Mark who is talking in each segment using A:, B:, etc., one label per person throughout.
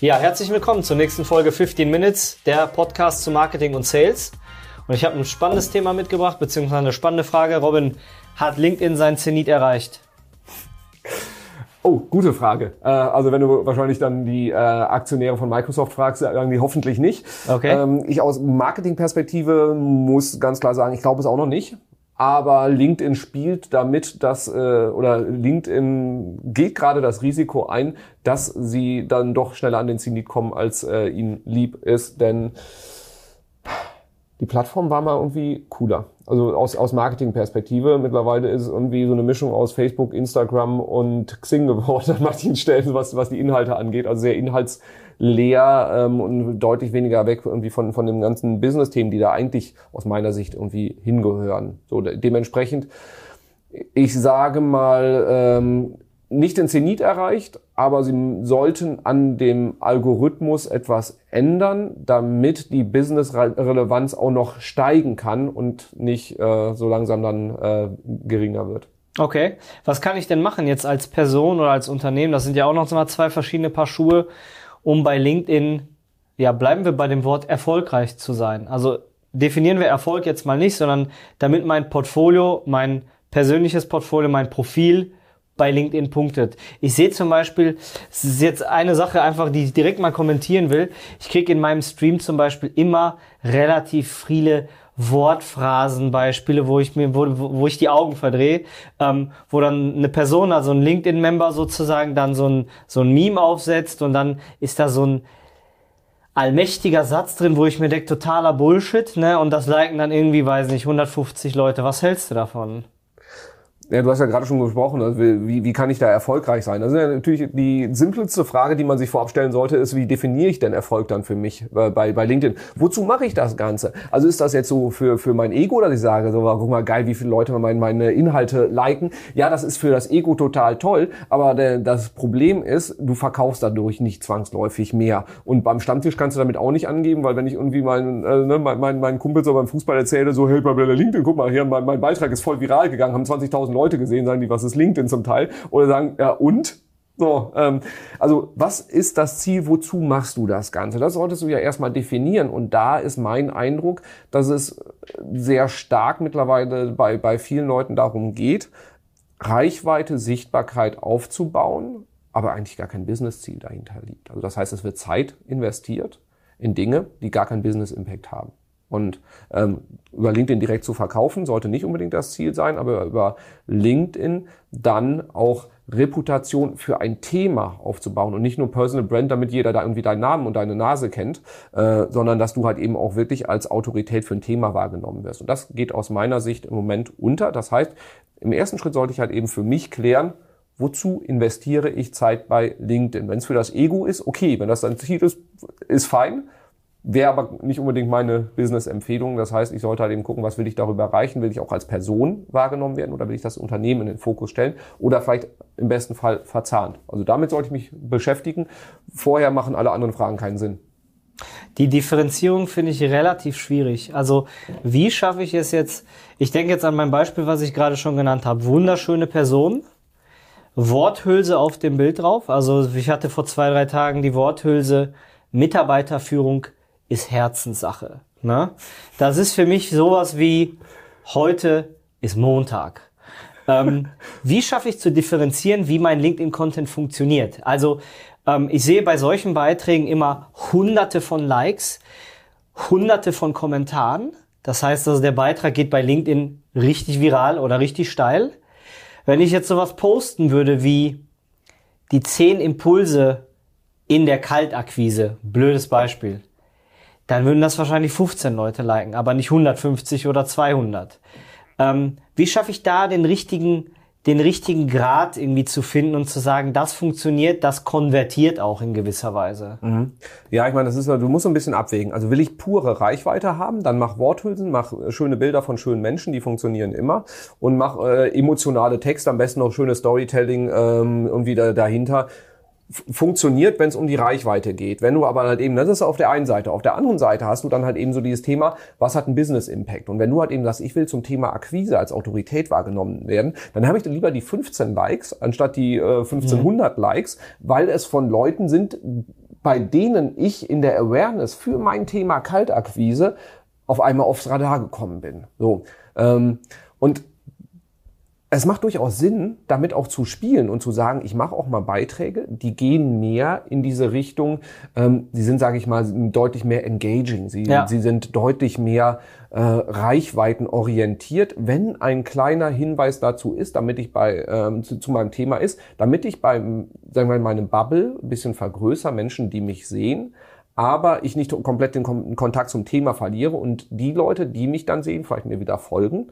A: Ja, herzlich willkommen zur nächsten Folge 15 Minutes, der Podcast zu Marketing und Sales. Und ich habe ein spannendes Thema mitgebracht, beziehungsweise eine spannende Frage. Robin, hat LinkedIn sein Zenit erreicht?
B: Oh, gute Frage. Äh, also wenn du wahrscheinlich dann die äh, Aktionäre von Microsoft fragst, sagen die hoffentlich nicht.
A: Okay.
B: Ähm, ich aus Marketingperspektive muss ganz klar sagen, ich glaube es auch noch nicht. Aber LinkedIn spielt damit, dass äh, oder LinkedIn geht gerade das Risiko ein, dass sie dann doch schneller an den Zenit kommen, als äh, ihnen lieb ist, denn die Plattform war mal irgendwie cooler. Also aus, aus Marketingperspektive. Mittlerweile ist es irgendwie so eine Mischung aus Facebook, Instagram und Xing geworden an manchen Stellen, was, was die Inhalte angeht. Also sehr inhaltsleer ähm, und deutlich weniger weg irgendwie von, von den ganzen Business-Themen, die da eigentlich aus meiner Sicht irgendwie hingehören. So dementsprechend, ich sage mal, ähm, nicht den Zenit erreicht, aber sie sollten an dem Algorithmus etwas ändern, damit die Business-Relevanz auch noch steigen kann und nicht äh, so langsam dann äh, geringer wird.
A: Okay, was kann ich denn machen jetzt als Person oder als Unternehmen? Das sind ja auch noch mal zwei verschiedene Paar Schuhe, um bei LinkedIn, ja, bleiben wir bei dem Wort erfolgreich zu sein. Also definieren wir Erfolg jetzt mal nicht, sondern damit mein Portfolio, mein persönliches Portfolio, mein Profil bei LinkedIn punktet. Ich sehe zum Beispiel, es ist jetzt eine Sache einfach, die ich direkt mal kommentieren will. Ich kriege in meinem Stream zum Beispiel immer relativ viele Wortphrasenbeispiele, wo ich mir, wo, wo ich die Augen verdrehe, ähm, wo dann eine Person, also ein LinkedIn-Member sozusagen, dann so ein, so ein Meme aufsetzt und dann ist da so ein allmächtiger Satz drin, wo ich mir denke, totaler Bullshit, ne? Und das liken dann irgendwie, weiß nicht, 150 Leute. Was hältst du davon?
B: Ja, du hast ja gerade schon gesprochen, also wie, wie kann ich da erfolgreich sein? Also ja natürlich die simpelste Frage, die man sich vorab stellen sollte, ist, wie definiere ich denn Erfolg dann für mich äh, bei, bei LinkedIn? Wozu mache ich das Ganze? Also ist das jetzt so für, für mein Ego, dass ich sage, so, guck mal, geil, wie viele Leute meine, meine Inhalte liken? Ja, das ist für das Ego total toll, aber das Problem ist, du verkaufst dadurch nicht zwangsläufig mehr. Und beim Stammtisch kannst du damit auch nicht angeben, weil wenn ich irgendwie meinen, äh, ne, mein, mein, mein Kumpel so beim Fußball erzähle, so, hey, bei LinkedIn, guck mal, hier, mein, mein Beitrag ist voll viral gegangen, haben 20.000 Leute gesehen, sagen die, was ist LinkedIn zum Teil? Oder sagen, ja und? So, ähm, also was ist das Ziel, wozu machst du das Ganze? Das solltest du ja erstmal definieren. Und da ist mein Eindruck, dass es sehr stark mittlerweile bei, bei vielen Leuten darum geht, Reichweite, Sichtbarkeit aufzubauen, aber eigentlich gar kein Business-Ziel dahinter liegt. Also das heißt, es wird Zeit investiert in Dinge, die gar keinen Business-Impact haben. Und ähm, über LinkedIn direkt zu verkaufen, sollte nicht unbedingt das Ziel sein, aber über LinkedIn dann auch Reputation für ein Thema aufzubauen und nicht nur Personal Brand, damit jeder da irgendwie deinen Namen und deine Nase kennt, äh, sondern dass du halt eben auch wirklich als Autorität für ein Thema wahrgenommen wirst. Und das geht aus meiner Sicht im Moment unter. Das heißt, im ersten Schritt sollte ich halt eben für mich klären, wozu investiere ich Zeit bei LinkedIn? Wenn es für das Ego ist, okay, wenn das dein Ziel ist, ist fein. Wäre aber nicht unbedingt meine Business-Empfehlung. Das heißt, ich sollte halt eben gucken, was will ich darüber erreichen? Will ich auch als Person wahrgenommen werden oder will ich das Unternehmen in den Fokus stellen? Oder vielleicht im besten Fall verzahnt. Also damit sollte ich mich beschäftigen. Vorher machen alle anderen Fragen keinen Sinn.
A: Die Differenzierung finde ich relativ schwierig. Also wie schaffe ich es jetzt? Ich denke jetzt an mein Beispiel, was ich gerade schon genannt habe. Wunderschöne Person, Worthülse auf dem Bild drauf. Also ich hatte vor zwei, drei Tagen die Worthülse Mitarbeiterführung ist Herzenssache. Ne? Das ist für mich sowas wie heute ist Montag. ähm, wie schaffe ich zu differenzieren, wie mein LinkedIn-Content funktioniert? Also ähm, ich sehe bei solchen Beiträgen immer hunderte von Likes, hunderte von Kommentaren. Das heißt also, der Beitrag geht bei LinkedIn richtig viral oder richtig steil. Wenn ich jetzt sowas posten würde wie die zehn Impulse in der Kaltakquise, blödes Beispiel, dann würden das wahrscheinlich 15 Leute liken, aber nicht 150 oder 200. Ähm, wie schaffe ich da den richtigen, den richtigen Grad irgendwie zu finden und zu sagen, das funktioniert, das konvertiert auch in gewisser Weise?
B: Mhm. Ja, ich meine, das ist, du musst so ein bisschen abwägen. Also will ich pure Reichweite haben, dann mach Worthülsen, mach schöne Bilder von schönen Menschen, die funktionieren immer und mach äh, emotionale Texte, am besten noch schönes Storytelling ähm, und wieder dahinter funktioniert, wenn es um die Reichweite geht. Wenn du aber halt eben, das ist auf der einen Seite, auf der anderen Seite hast du dann halt eben so dieses Thema, was hat ein Business Impact? Und wenn du halt eben sagst, ich will zum Thema Akquise als Autorität wahrgenommen werden, dann habe ich lieber die 15 Likes anstatt die äh, 1500 mhm. Likes, weil es von Leuten sind, bei denen ich in der Awareness für mein Thema Kaltakquise auf einmal aufs Radar gekommen bin. So ähm, und es macht durchaus Sinn, damit auch zu spielen und zu sagen, ich mache auch mal Beiträge, die gehen mehr in diese Richtung, ähm, sie sind, sage ich mal, deutlich mehr engaging, sie, ja. sie sind deutlich mehr äh, reichweitenorientiert, wenn ein kleiner Hinweis dazu ist, damit ich bei ähm, zu, zu, meinem Thema ist, damit ich beim, sagen wir mal, meinem Bubble ein bisschen vergrößere, Menschen, die mich sehen, aber ich nicht komplett den Kontakt zum Thema verliere und die Leute, die mich dann sehen, vielleicht mir wieder folgen,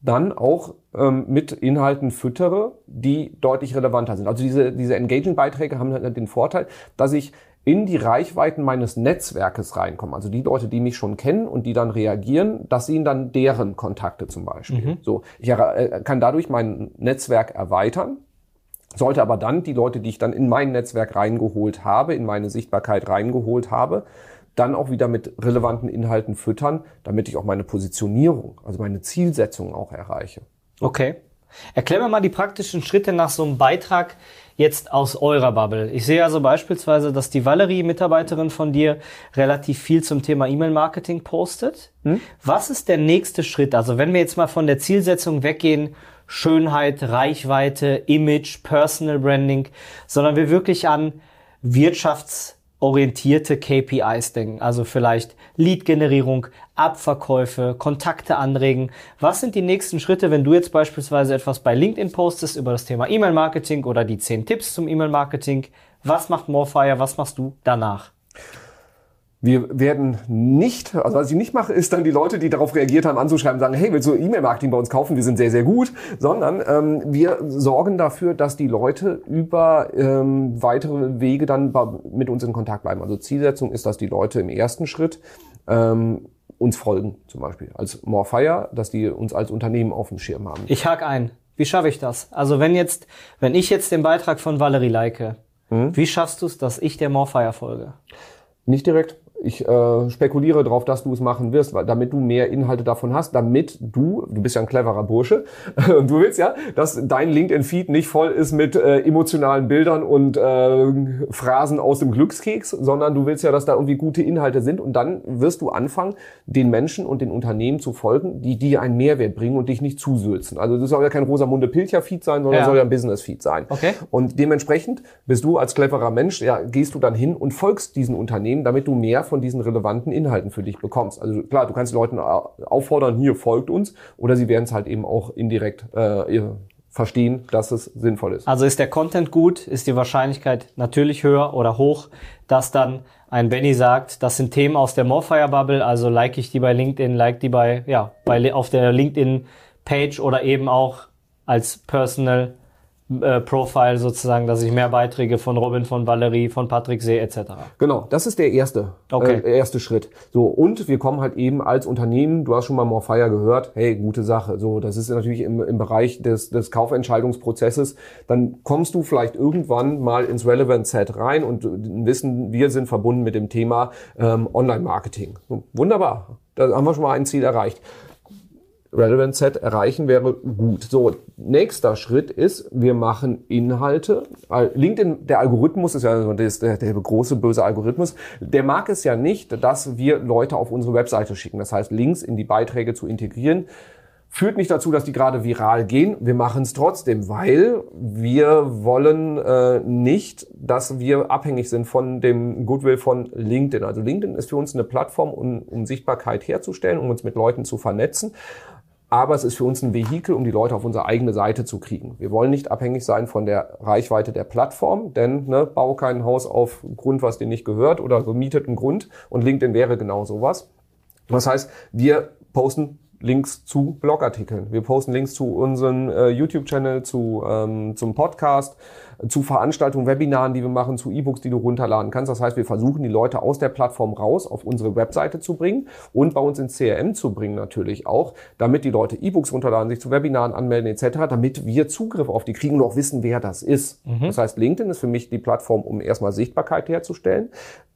B: dann auch ähm, mit Inhalten füttere, die deutlich relevanter sind. Also diese, diese Engaging-Beiträge haben halt den Vorteil, dass ich in die Reichweiten meines Netzwerkes reinkomme. Also die Leute, die mich schon kennen und die dann reagieren, das sehen dann deren Kontakte zum Beispiel. Mhm. So, ich äh, kann dadurch mein Netzwerk erweitern, sollte aber dann die Leute, die ich dann in mein Netzwerk reingeholt habe, in meine Sichtbarkeit reingeholt habe, dann auch wieder mit relevanten Inhalten füttern, damit ich auch meine Positionierung, also meine Zielsetzung auch erreiche.
A: Okay. Erklär mir mal die praktischen Schritte nach so einem Beitrag jetzt aus eurer Bubble. Ich sehe also beispielsweise, dass die Valerie, Mitarbeiterin von dir, relativ viel zum Thema E-Mail-Marketing postet. Hm? Was ist der nächste Schritt? Also wenn wir jetzt mal von der Zielsetzung weggehen, Schönheit, Reichweite, Image, Personal Branding, sondern wir wirklich an Wirtschafts- orientierte KPIs denken, also vielleicht Lead-Generierung, Abverkäufe, Kontakte anregen. Was sind die nächsten Schritte, wenn du jetzt beispielsweise etwas bei LinkedIn postest über das Thema E-Mail-Marketing oder die 10 Tipps zum E-Mail-Marketing? Was macht Morefire? Was machst du danach?
B: Wir werden nicht, also was ich nicht mache, ist dann die Leute, die darauf reagiert haben, anzuschreiben, sagen, hey, willst du E-Mail-Marketing bei uns kaufen? Wir sind sehr, sehr gut. Sondern ähm, wir sorgen dafür, dass die Leute über ähm, weitere Wege dann mit uns in Kontakt bleiben. Also Zielsetzung ist, dass die Leute im ersten Schritt ähm, uns folgen, zum Beispiel als Morefire, dass die uns als Unternehmen auf dem Schirm haben.
A: Ich hake ein. Wie schaffe ich das? Also wenn jetzt, wenn ich jetzt den Beitrag von Valerie like, hm? wie schaffst du es, dass ich der Morefire folge?
B: Nicht direkt ich äh, spekuliere darauf, dass du es machen wirst, weil, damit du mehr Inhalte davon hast, damit du, du bist ja ein cleverer Bursche, und du willst ja, dass dein LinkedIn-Feed nicht voll ist mit äh, emotionalen Bildern und äh, Phrasen aus dem Glückskeks, sondern du willst ja, dass da irgendwie gute Inhalte sind und dann wirst du anfangen, den Menschen und den Unternehmen zu folgen, die dir einen Mehrwert bringen und dich nicht zusülzen. Also das soll ja kein Rosamunde Pilcher-Feed sein, sondern ja. soll ja ein Business-Feed sein.
A: Okay.
B: Und dementsprechend bist du als cleverer Mensch, ja, gehst du dann hin und folgst diesen Unternehmen, damit du mehr von diesen relevanten Inhalten für dich bekommst. Also klar, du kannst Leuten auffordern, hier folgt uns, oder sie werden es halt eben auch indirekt äh, verstehen, dass es sinnvoll ist.
A: Also ist der Content gut, ist die Wahrscheinlichkeit natürlich höher oder hoch, dass dann ein Benny sagt, das sind Themen aus der Morfire Bubble, also like ich die bei LinkedIn, like die bei, ja, bei, auf der LinkedIn Page oder eben auch als Personal äh, Profile sozusagen, dass ich mehr Beiträge von Robin, von Valerie, von Patrick sehe etc.
B: Genau, das ist der erste, okay. äh, erste Schritt. So und wir kommen halt eben als Unternehmen, du hast schon mal Morfire gehört, hey, gute Sache. So, das ist natürlich im, im Bereich des, des Kaufentscheidungsprozesses. Dann kommst du vielleicht irgendwann mal ins Relevant Set rein und wissen, wir sind verbunden mit dem Thema ähm, Online-Marketing. So, wunderbar, da haben wir schon mal ein Ziel erreicht. Relevant Set erreichen wäre gut. So, nächster Schritt ist, wir machen Inhalte. LinkedIn, der Algorithmus ist ja der, der große böse Algorithmus. Der mag es ja nicht, dass wir Leute auf unsere Webseite schicken. Das heißt, Links in die Beiträge zu integrieren. Führt nicht dazu, dass die gerade viral gehen. Wir machen es trotzdem, weil wir wollen äh, nicht, dass wir abhängig sind von dem Goodwill von LinkedIn. Also LinkedIn ist für uns eine Plattform, um, um Sichtbarkeit herzustellen, um uns mit Leuten zu vernetzen aber es ist für uns ein Vehikel, um die Leute auf unsere eigene Seite zu kriegen. Wir wollen nicht abhängig sein von der Reichweite der Plattform, denn ne, bau kein Haus auf Grund, was dir nicht gehört oder gemieteten Grund und LinkedIn wäre genau sowas. Das heißt, wir posten Links zu Blogartikeln. Wir posten Links zu unserem äh, YouTube-Channel, zu, ähm, zum Podcast, zu Veranstaltungen, Webinaren, die wir machen, zu E-Books, die du runterladen kannst. Das heißt, wir versuchen die Leute aus der Plattform raus auf unsere Webseite zu bringen und bei uns ins CRM zu bringen natürlich auch, damit die Leute E-Books runterladen, sich zu Webinaren anmelden etc., damit wir Zugriff auf die kriegen und auch wissen, wer das ist. Mhm. Das heißt, LinkedIn ist für mich die Plattform, um erstmal Sichtbarkeit herzustellen.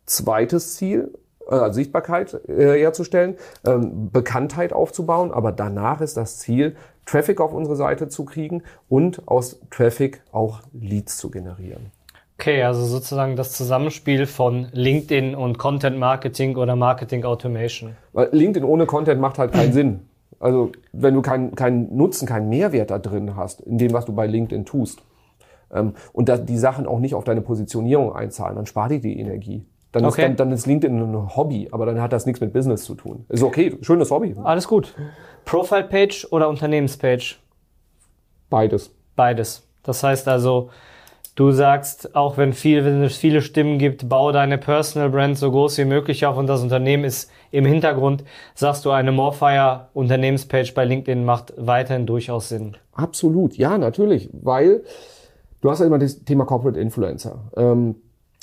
B: Zweites Ziel, äh, Sichtbarkeit äh, herzustellen, ähm, Bekanntheit aufzubauen, aber danach ist das Ziel, Traffic auf unsere Seite zu kriegen und aus Traffic auch Leads zu generieren.
A: Okay, also sozusagen das Zusammenspiel von LinkedIn und Content Marketing oder Marketing Automation.
B: Weil LinkedIn ohne Content macht halt keinen Sinn. Also wenn du keinen keinen Nutzen, keinen Mehrwert da drin hast, in dem, was du bei LinkedIn tust, ähm, und da die Sachen auch nicht auf deine Positionierung einzahlen, dann spart dir die Energie. Dann, okay. ist, dann, dann ist LinkedIn ein Hobby, aber dann hat das nichts mit Business zu tun. Ist okay, schönes Hobby.
A: Alles gut. Profile-Page oder Unternehmenspage?
B: Beides.
A: Beides. Das heißt also, du sagst, auch wenn, viel, wenn es viele Stimmen gibt, baue deine Personal Brand so groß wie möglich auf und das Unternehmen ist im Hintergrund, sagst du, eine Morfire Unternehmenspage bei LinkedIn macht weiterhin durchaus Sinn.
B: Absolut, ja, natürlich, weil du hast ja immer das Thema Corporate Influencer. Ähm,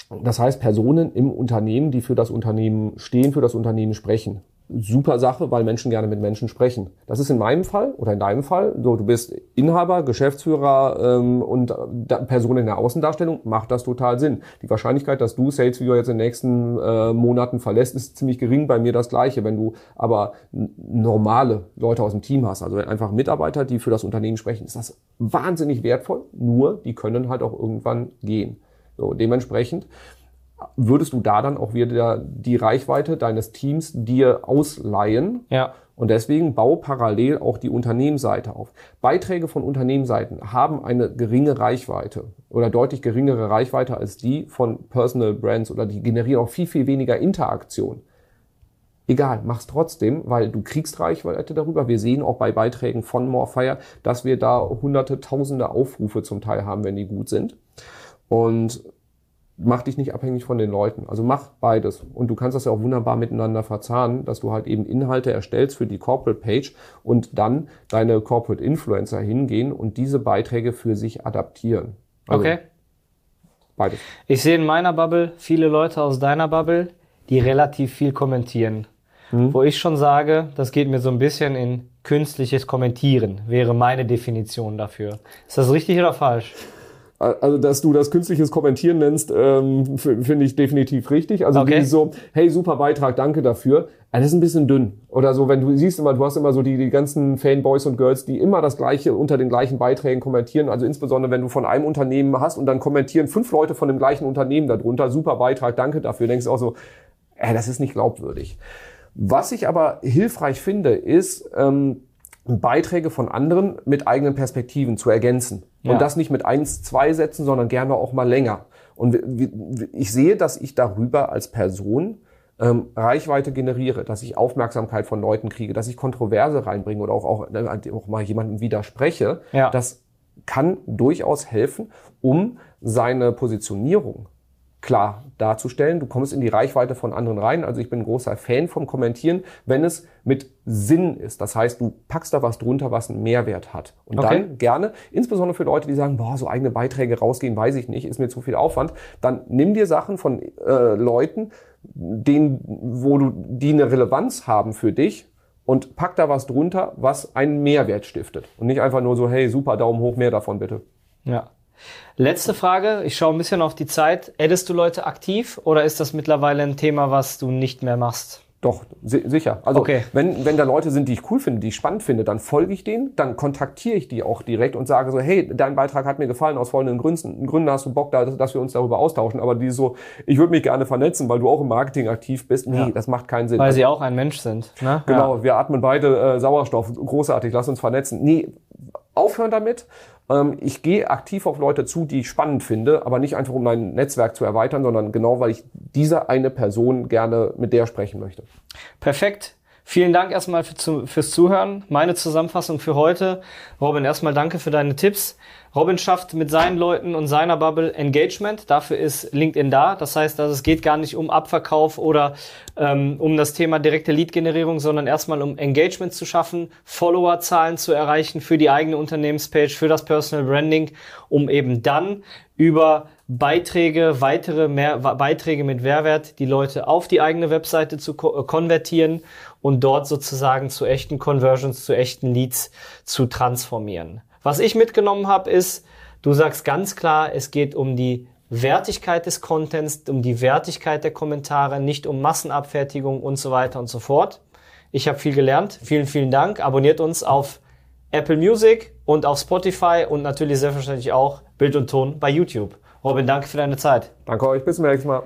B: das heißt, Personen im Unternehmen, die für das Unternehmen stehen, für das Unternehmen sprechen. Super Sache, weil Menschen gerne mit Menschen sprechen. Das ist in meinem Fall oder in deinem Fall. So, du bist Inhaber, Geschäftsführer ähm, und da, Person in der Außendarstellung, macht das total Sinn. Die Wahrscheinlichkeit, dass du Sales Video jetzt in den nächsten äh, Monaten verlässt, ist ziemlich gering. Bei mir das gleiche. Wenn du aber normale Leute aus dem Team hast, also einfach Mitarbeiter, die für das Unternehmen sprechen, ist das wahnsinnig wertvoll. Nur, die können halt auch irgendwann gehen. So, dementsprechend würdest du da dann auch wieder die Reichweite deines Teams dir ausleihen.
A: Ja.
B: Und deswegen bau parallel auch die Unternehmensseite auf. Beiträge von Unternehmensseiten haben eine geringe Reichweite oder deutlich geringere Reichweite als die von Personal Brands oder die generieren auch viel, viel weniger Interaktion. Egal, mach's trotzdem, weil du kriegst Reichweite darüber. Wir sehen auch bei Beiträgen von Morefire, dass wir da hunderte, tausende Aufrufe zum Teil haben, wenn die gut sind. Und mach dich nicht abhängig von den Leuten. Also mach beides. Und du kannst das ja auch wunderbar miteinander verzahnen, dass du halt eben Inhalte erstellst für die Corporate Page und dann deine Corporate Influencer hingehen und diese Beiträge für sich adaptieren.
A: Also okay.
B: Beides.
A: Ich sehe in meiner Bubble viele Leute aus deiner Bubble, die relativ viel kommentieren. Mhm. Wo ich schon sage, das geht mir so ein bisschen in künstliches Kommentieren, wäre meine Definition dafür. Ist das richtig oder falsch?
B: Also, dass du das künstliches Kommentieren nennst, ähm, finde ich definitiv richtig. Also okay. so, hey, super Beitrag, danke dafür. Das ist ein bisschen dünn. Oder so, wenn du siehst immer, du hast immer so die, die ganzen Fanboys und Girls, die immer das Gleiche unter den gleichen Beiträgen kommentieren. Also insbesondere, wenn du von einem Unternehmen hast und dann kommentieren fünf Leute von dem gleichen Unternehmen darunter, super Beitrag, danke dafür. Denkst du auch so, äh, das ist nicht glaubwürdig. Was ich aber hilfreich finde, ist, ähm, Beiträge von anderen mit eigenen Perspektiven zu ergänzen. Ja. Und das nicht mit eins, zwei Sätzen, sondern gerne auch mal länger. Und ich sehe, dass ich darüber als Person ähm, Reichweite generiere, dass ich Aufmerksamkeit von Leuten kriege, dass ich Kontroverse reinbringe oder auch, auch, äh, auch mal jemandem widerspreche. Ja. Das kann durchaus helfen, um seine Positionierung klar darzustellen. Du kommst in die Reichweite von anderen rein. Also ich bin ein großer Fan vom Kommentieren, wenn es mit Sinn ist. Das heißt, du packst da was drunter, was einen Mehrwert hat. Und okay. dann gerne, insbesondere für Leute, die sagen, boah, so eigene Beiträge rausgehen, weiß ich nicht, ist mir zu viel Aufwand, dann nimm dir Sachen von äh, Leuten, denen, wo du, die eine Relevanz haben für dich und pack da was drunter, was einen Mehrwert stiftet. Und nicht einfach nur so, hey, super, Daumen hoch, mehr davon bitte.
A: Ja. Letzte Frage, ich schaue ein bisschen auf die Zeit. Addest du Leute aktiv oder ist das mittlerweile ein Thema, was du nicht mehr machst?
B: Doch, si sicher. Also okay. wenn, wenn da Leute sind, die ich cool finde, die ich spannend finde, dann folge ich denen, dann kontaktiere ich die auch direkt und sage so, hey, dein Beitrag hat mir gefallen, aus folgenden Gründen, Gründen hast du Bock, da, dass wir uns darüber austauschen. Aber die so, ich würde mich gerne vernetzen, weil du auch im Marketing aktiv bist. Nee, ja. das macht keinen Sinn.
A: Weil sie auch ein Mensch sind.
B: Ne? Genau, ja. wir atmen beide äh, Sauerstoff, großartig, lass uns vernetzen. Nee, aufhören damit ich gehe aktiv auf Leute zu, die ich spannend finde, aber nicht einfach um mein Netzwerk zu erweitern, sondern genau, weil ich diese eine Person gerne mit der sprechen möchte.
A: Perfekt. Vielen Dank erstmal für, fürs Zuhören. Meine Zusammenfassung für heute. Robin, erstmal danke für deine Tipps. Robin schafft mit seinen Leuten und seiner Bubble Engagement. Dafür ist LinkedIn da. Das heißt, also es geht gar nicht um Abverkauf oder ähm, um das Thema direkte Lead-Generierung, sondern erstmal um Engagement zu schaffen, Followerzahlen zu erreichen für die eigene Unternehmenspage, für das Personal Branding, um eben dann über Beiträge, weitere mehr, Beiträge mit Mehrwert, die Leute auf die eigene Webseite zu ko konvertieren und dort sozusagen zu echten Conversions, zu echten Leads zu transformieren. Was ich mitgenommen habe, ist, du sagst ganz klar, es geht um die Wertigkeit des Contents, um die Wertigkeit der Kommentare, nicht um Massenabfertigung und so weiter und so fort. Ich habe viel gelernt. Vielen, vielen Dank. Abonniert uns auf Apple Music und auf Spotify und natürlich selbstverständlich auch Bild und Ton bei YouTube. Robin, danke für deine Zeit.
B: Danke euch. Bis zum nächsten Mal.